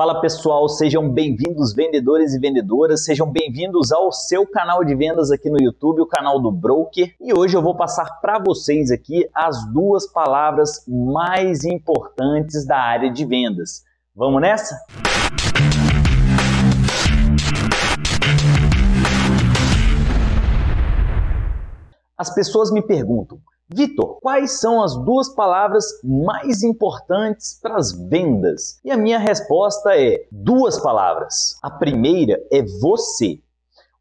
Fala pessoal, sejam bem-vindos vendedores e vendedoras, sejam bem-vindos ao seu canal de vendas aqui no YouTube, o canal do Broker. E hoje eu vou passar para vocês aqui as duas palavras mais importantes da área de vendas. Vamos nessa? As pessoas me perguntam: Vitor, quais são as duas palavras mais importantes para as vendas? E a minha resposta é duas palavras. A primeira é você.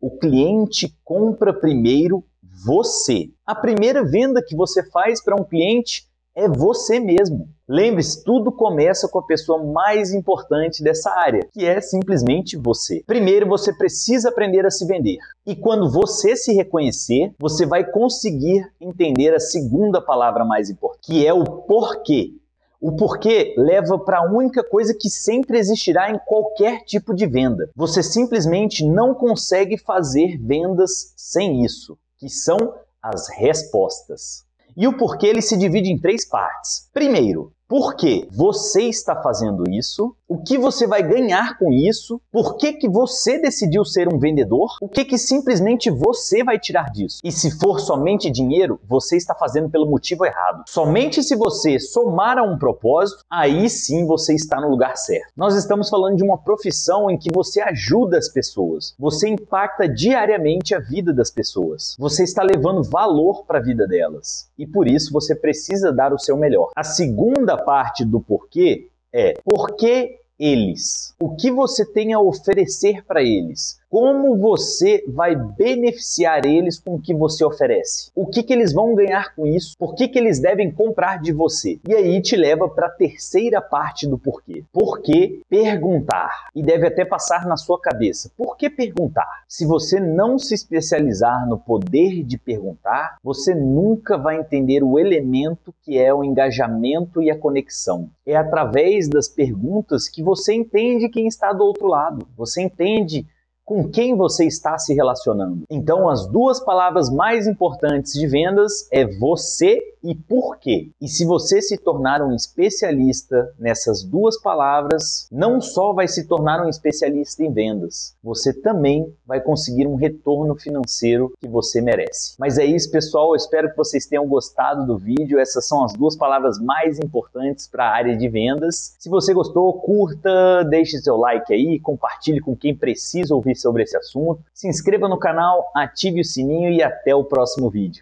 O cliente compra primeiro você. A primeira venda que você faz para um cliente é você mesmo. Lembre-se, tudo começa com a pessoa mais importante dessa área, que é simplesmente você. Primeiro, você precisa aprender a se vender. E quando você se reconhecer, você vai conseguir entender a segunda palavra mais importante, que é o porquê. O porquê leva para a única coisa que sempre existirá em qualquer tipo de venda. Você simplesmente não consegue fazer vendas sem isso, que são as respostas. E o porquê ele se divide em três partes. Primeiro, por que você está fazendo isso? O que você vai ganhar com isso? Por que, que você decidiu ser um vendedor? O que, que simplesmente você vai tirar disso? E se for somente dinheiro, você está fazendo pelo motivo errado. Somente se você somar a um propósito, aí sim você está no lugar certo. Nós estamos falando de uma profissão em que você ajuda as pessoas, você impacta diariamente a vida das pessoas, você está levando valor para a vida delas e por isso você precisa dar o seu melhor. A segunda parte do porquê é por que eles? O que você tem a oferecer para eles? Como você vai beneficiar eles com o que você oferece? O que, que eles vão ganhar com isso? Por que, que eles devem comprar de você? E aí te leva para a terceira parte do porquê. Por que perguntar? E deve até passar na sua cabeça. Por que perguntar? Se você não se especializar no poder de perguntar, você nunca vai entender o elemento que é o engajamento e a conexão. É através das perguntas que você entende quem está do outro lado. Você entende com quem você está se relacionando. Então, as duas palavras mais importantes de vendas é você e por quê. E se você se tornar um especialista nessas duas palavras, não só vai se tornar um especialista em vendas, você também vai conseguir um retorno financeiro que você merece. Mas é isso, pessoal. Eu espero que vocês tenham gostado do vídeo. Essas são as duas palavras mais importantes para a área de vendas. Se você gostou, curta, deixe seu like aí, compartilhe com quem precisa ouvir sobre esse assunto. Se inscreva no canal, ative o sininho e até o próximo vídeo.